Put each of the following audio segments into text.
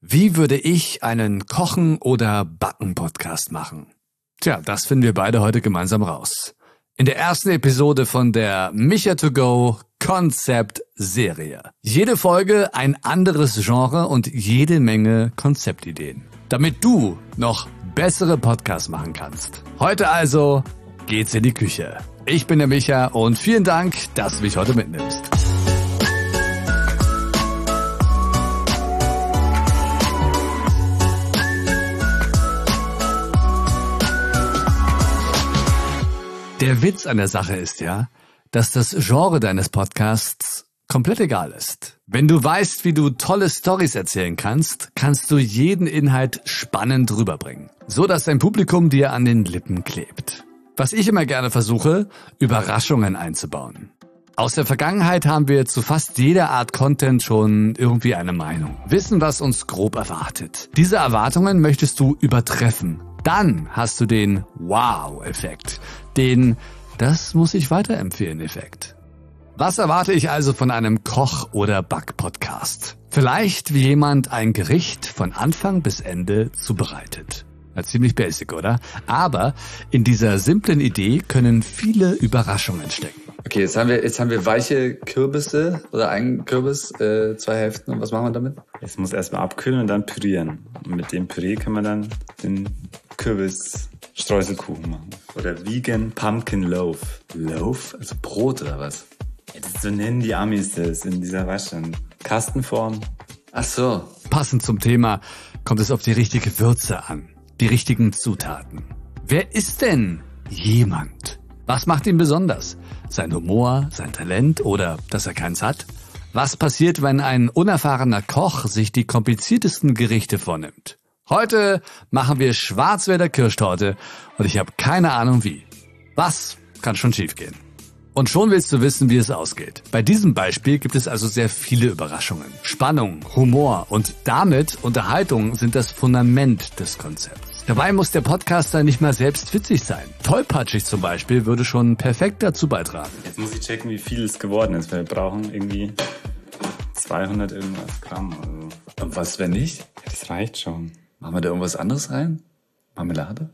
Wie würde ich einen Kochen- oder Backen-Podcast machen? Tja, das finden wir beide heute gemeinsam raus. In der ersten Episode von der Micha to Go Konzept Serie. Jede Folge ein anderes Genre und jede Menge Konzeptideen. Damit du noch bessere Podcasts machen kannst. Heute also geht's in die Küche. Ich bin der Micha und vielen Dank, dass du mich heute mitnimmst. Der Witz an der Sache ist ja, dass das Genre deines Podcasts komplett egal ist. Wenn du weißt, wie du tolle Stories erzählen kannst, kannst du jeden Inhalt spannend rüberbringen, so dass dein Publikum dir an den Lippen klebt. Was ich immer gerne versuche, Überraschungen einzubauen. Aus der Vergangenheit haben wir zu fast jeder Art Content schon irgendwie eine Meinung, wissen, was uns grob erwartet. Diese Erwartungen möchtest du übertreffen. Dann hast du den Wow-Effekt, den Das muss ich weiterempfehlen Effekt. Was erwarte ich also von einem Koch- oder Back-Podcast? Vielleicht wie jemand ein Gericht von Anfang bis Ende zubereitet. Ja, ziemlich basic, oder? Aber in dieser simplen Idee können viele Überraschungen stecken. Okay, jetzt haben wir, jetzt haben wir weiche Kürbisse oder einen Kürbis, äh, zwei Hälften. Und was machen wir damit? Es muss erstmal abkühlen und dann pürieren. Und mit dem Püree kann man dann den Kürbis Streuselkuchen machen. Oder Vegan Pumpkin Loaf. Loaf? Also Brot oder was? So nennen die Amis das in dieser Waschung. Kastenform. Ach so. Passend zum Thema kommt es auf die richtige Würze an. Die richtigen Zutaten. Wer ist denn jemand? Was macht ihn besonders? Sein Humor, sein Talent oder dass er keins hat? Was passiert, wenn ein unerfahrener Koch sich die kompliziertesten Gerichte vornimmt? Heute machen wir Schwarzwälder Kirschtorte und ich habe keine Ahnung wie. Was kann schon schiefgehen? Und schon willst du wissen, wie es ausgeht. Bei diesem Beispiel gibt es also sehr viele Überraschungen. Spannung, Humor und damit Unterhaltung sind das Fundament des Konzepts. Dabei muss der Podcaster nicht mal selbst witzig sein. Tollpatschig zum Beispiel würde schon perfekt dazu beitragen. Jetzt muss ich checken, wie viel es geworden ist, weil wir brauchen irgendwie 200 irgendwas Gramm. Also. Und was, wenn nicht? Das reicht schon. Machen wir da irgendwas anderes rein? Marmelade?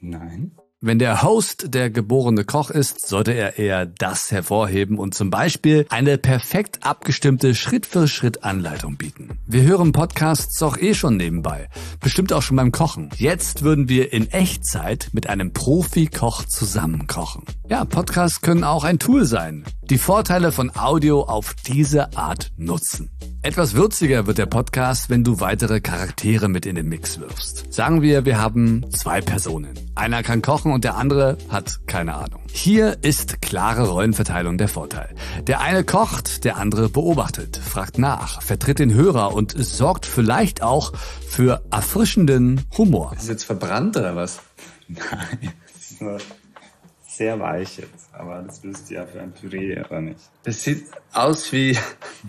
Nein. Wenn der Host der geborene Koch ist, sollte er eher das hervorheben und zum Beispiel eine perfekt abgestimmte Schritt-für-Schritt-Anleitung bieten. Wir hören Podcasts auch eh schon nebenbei, bestimmt auch schon beim Kochen. Jetzt würden wir in Echtzeit mit einem Profi-Koch zusammen kochen. Ja, Podcasts können auch ein Tool sein. Die Vorteile von Audio auf diese Art nutzen. Etwas würziger wird der Podcast, wenn du weitere Charaktere mit in den Mix wirfst. Sagen wir, wir haben zwei Personen. Einer kann kochen und der andere hat keine Ahnung. Hier ist klare Rollenverteilung der Vorteil. Der eine kocht, der andere beobachtet, fragt nach, vertritt den Hörer und sorgt vielleicht auch für erfrischenden Humor. Ist jetzt verbrannt oder was? Nein. Sehr weich jetzt. Aber das du ja für ein Püree, oder nicht? Das sieht aus wie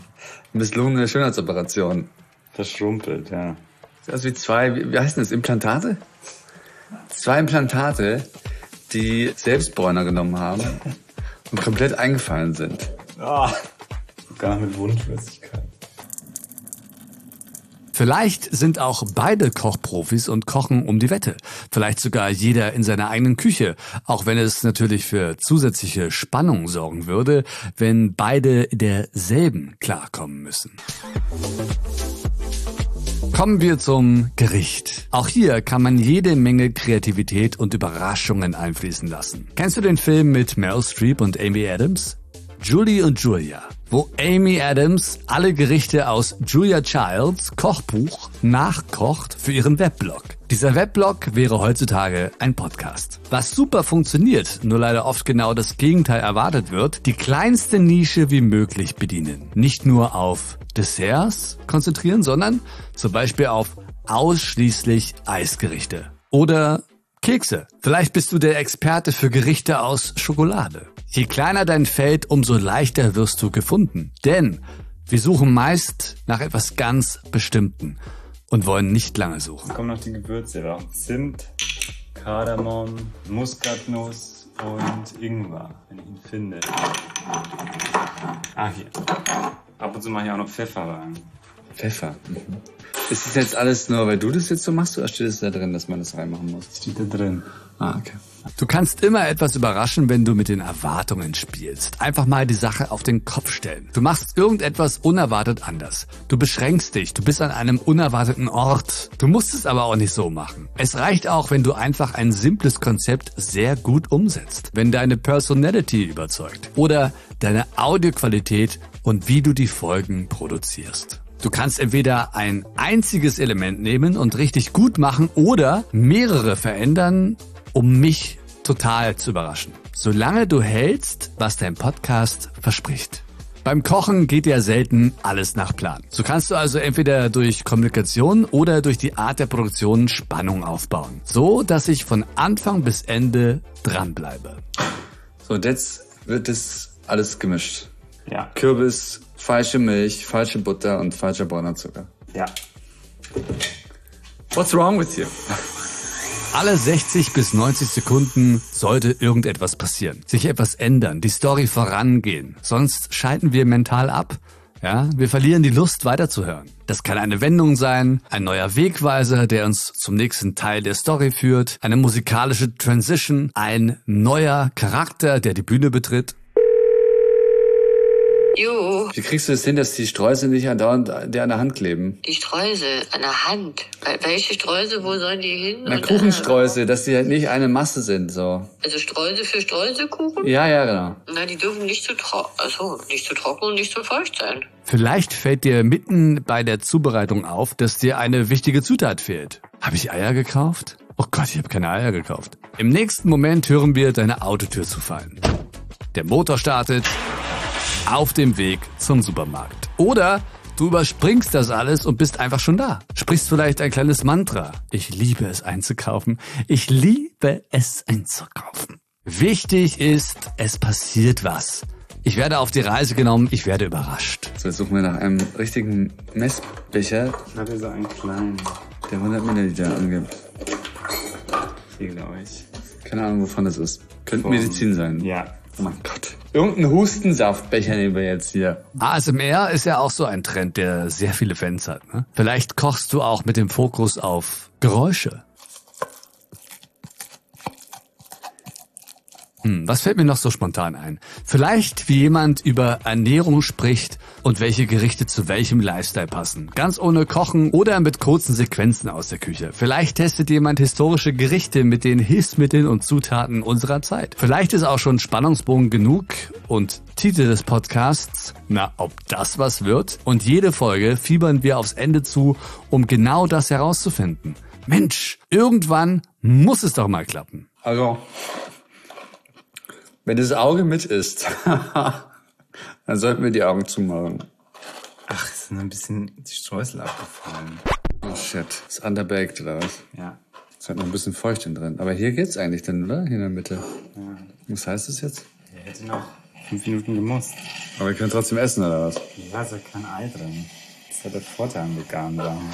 misslungene Schönheitsoperation. Verschrumpelt, ja. Sieht aus wie zwei, wie, wie heißen das, Implantate? Zwei Implantate, die Selbstbräuner genommen haben und komplett eingefallen sind. Ah. Sogar mit Wundflüssigkeit. Vielleicht sind auch beide Kochprofis und kochen um die Wette. Vielleicht sogar jeder in seiner eigenen Küche, auch wenn es natürlich für zusätzliche Spannung sorgen würde, wenn beide derselben klarkommen müssen. Kommen wir zum Gericht. Auch hier kann man jede Menge Kreativität und Überraschungen einfließen lassen. Kennst du den Film mit Meryl Streep und Amy Adams? Julie und Julia, wo Amy Adams alle Gerichte aus Julia Childs Kochbuch nachkocht für ihren Weblog. Dieser Weblog wäre heutzutage ein Podcast. Was super funktioniert, nur leider oft genau das Gegenteil erwartet wird, die kleinste Nische wie möglich bedienen. Nicht nur auf Desserts konzentrieren, sondern zum Beispiel auf ausschließlich Eisgerichte. Oder Kekse. Vielleicht bist du der Experte für Gerichte aus Schokolade. Je kleiner dein Feld, umso leichter wirst du gefunden. Denn wir suchen meist nach etwas ganz Bestimmten und wollen nicht lange suchen. Jetzt kommen noch die Gewürze. Haben Zimt, Kardamom, Muskatnuss und Ingwer, wenn ich ihn finde. Ah, hier. Ab und zu mache ich auch noch Pfeffer rein. Pfeffer. Mhm. Ist das jetzt alles nur, weil du das jetzt so machst, oder steht es da drin, dass man das reinmachen muss? Steht da drin. Ah, okay. Du kannst immer etwas überraschen, wenn du mit den Erwartungen spielst. Einfach mal die Sache auf den Kopf stellen. Du machst irgendetwas unerwartet anders. Du beschränkst dich, du bist an einem unerwarteten Ort. Du musst es aber auch nicht so machen. Es reicht auch, wenn du einfach ein simples Konzept sehr gut umsetzt. Wenn deine Personality überzeugt oder deine Audioqualität und wie du die Folgen produzierst. Du kannst entweder ein einziges Element nehmen und richtig gut machen oder mehrere verändern, um mich total zu überraschen. Solange du hältst, was dein Podcast verspricht. Beim Kochen geht ja selten alles nach Plan. So kannst du also entweder durch Kommunikation oder durch die Art der Produktion Spannung aufbauen. So, dass ich von Anfang bis Ende dranbleibe. So, und jetzt wird das alles gemischt. Ja. Kürbis, falsche Milch, falsche Butter und falscher brauner Zucker. Ja. What's wrong with you? Alle 60 bis 90 Sekunden sollte irgendetwas passieren, sich etwas ändern, die Story vorangehen. Sonst schalten wir mental ab. Ja, wir verlieren die Lust weiterzuhören. Das kann eine Wendung sein, ein neuer Wegweiser, der uns zum nächsten Teil der Story führt, eine musikalische Transition, ein neuer Charakter, der die Bühne betritt Jo. Wie kriegst du es das hin, dass die Streusel nicht andauernd dir an der Hand kleben? Die Streusel an der Hand. Welche Streusel, wo sollen die hin? Na, Kuchenstreusel, dass die halt nicht eine Masse sind, so. Also Streusel für Streuselkuchen? Ja, ja, genau. Na, die dürfen nicht zu trocken, also nicht zu trocken und nicht zu feucht sein. Vielleicht fällt dir mitten bei der Zubereitung auf, dass dir eine wichtige Zutat fehlt. Habe ich Eier gekauft? Oh Gott, ich habe keine Eier gekauft. Im nächsten Moment hören wir deine Autotür zu fallen. Der Motor startet auf dem Weg zum Supermarkt. Oder du überspringst das alles und bist einfach schon da. Sprichst vielleicht ein kleines Mantra. Ich liebe es einzukaufen. Ich liebe es einzukaufen. Wichtig ist, es passiert was. Ich werde auf die Reise genommen, ich werde überrascht. So, jetzt suchen wir nach einem richtigen Messbecher. Ich hatte so einen kleinen. Der 100 Milliliter angibt. Hier, glaube ich. Keine Ahnung, wovon das ist. Könnte Medizin sein. Ja. Oh mein Gott. Irgendein Hustensaftbecher nehmen wir jetzt hier. ASMR ist ja auch so ein Trend, der sehr viele Fans hat. Ne? Vielleicht kochst du auch mit dem Fokus auf Geräusche. Hm, was fällt mir noch so spontan ein? Vielleicht, wie jemand über Ernährung spricht und welche Gerichte zu welchem Lifestyle passen. Ganz ohne Kochen oder mit kurzen Sequenzen aus der Küche. Vielleicht testet jemand historische Gerichte mit den Hilfsmitteln und Zutaten unserer Zeit. Vielleicht ist auch schon Spannungsbogen genug und Titel des Podcasts, na, ob das was wird? Und jede Folge fiebern wir aufs Ende zu, um genau das herauszufinden. Mensch, irgendwann muss es doch mal klappen. Also, wenn das Auge mit ist, dann sollten wir die Augen zumachen. Ach, es sind ein bisschen die Streusel abgefallen. Oh shit. Ist underbaked oder was? Ja. Ist halt noch ein bisschen feucht in drin. Aber hier geht's eigentlich dann, oder? Hier in der Mitte. ja. Was heißt das jetzt? Er hätte noch fünf Minuten gemusst. Aber wir können trotzdem essen, oder was? Ja, ist ja kein Ei drin. Das ist ja der Vorteil am veganen Sachen.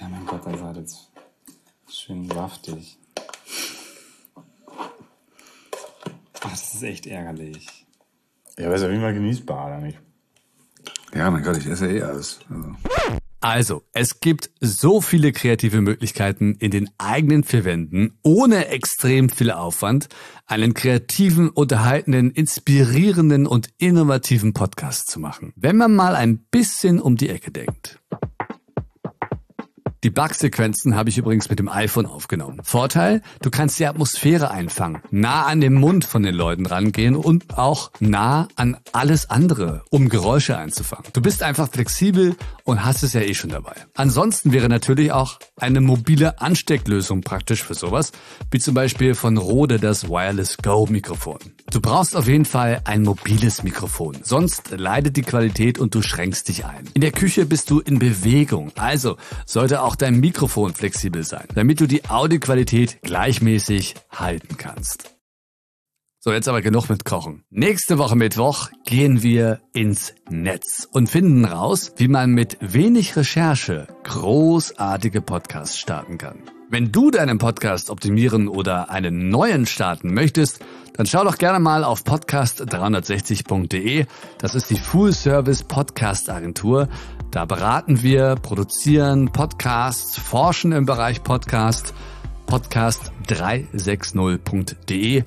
Ja, mein Gott, das ist halt jetzt schön saftig. Ach, das ist echt ärgerlich. Ja, aber ist auf jeden Fall genießbar, oder nicht? Ja, mein Gott, ich esse eh alles. Also. Also, es gibt so viele kreative Möglichkeiten in den eigenen vier Wänden, ohne extrem viel Aufwand, einen kreativen, unterhaltenden, inspirierenden und innovativen Podcast zu machen. Wenn man mal ein bisschen um die Ecke denkt. Die Bugsequenzen habe ich übrigens mit dem iPhone aufgenommen. Vorteil, du kannst die Atmosphäre einfangen, nah an den Mund von den Leuten rangehen und auch nah an alles andere, um Geräusche einzufangen. Du bist einfach flexibel und hast es ja eh schon dabei. Ansonsten wäre natürlich auch eine mobile Anstecklösung praktisch für sowas, wie zum Beispiel von Rode das Wireless Go Mikrofon. Du brauchst auf jeden Fall ein mobiles Mikrofon, sonst leidet die Qualität und du schränkst dich ein. In der Küche bist du in Bewegung, also sollte auch dein Mikrofon flexibel sein, damit du die Audioqualität gleichmäßig halten kannst. So, jetzt aber genug mit Kochen. Nächste Woche Mittwoch gehen wir ins Netz und finden raus, wie man mit wenig Recherche großartige Podcasts starten kann. Wenn du deinen Podcast optimieren oder einen neuen starten möchtest, Dann schau doch gerne mal auf podcast360.de. Das ist die Full Service Podcast Agentur. Da beraten wir, produzieren Podcasts, forschen im Bereich Podcast. Podcast360.de.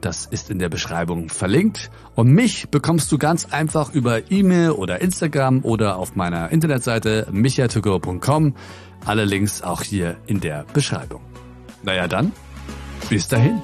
Das ist in der Beschreibung verlinkt. Und mich bekommst du ganz einfach über E-Mail oder Instagram oder auf meiner Internetseite michatogo.com. Alle Links auch hier in der Beschreibung. Naja dann, bis dahin.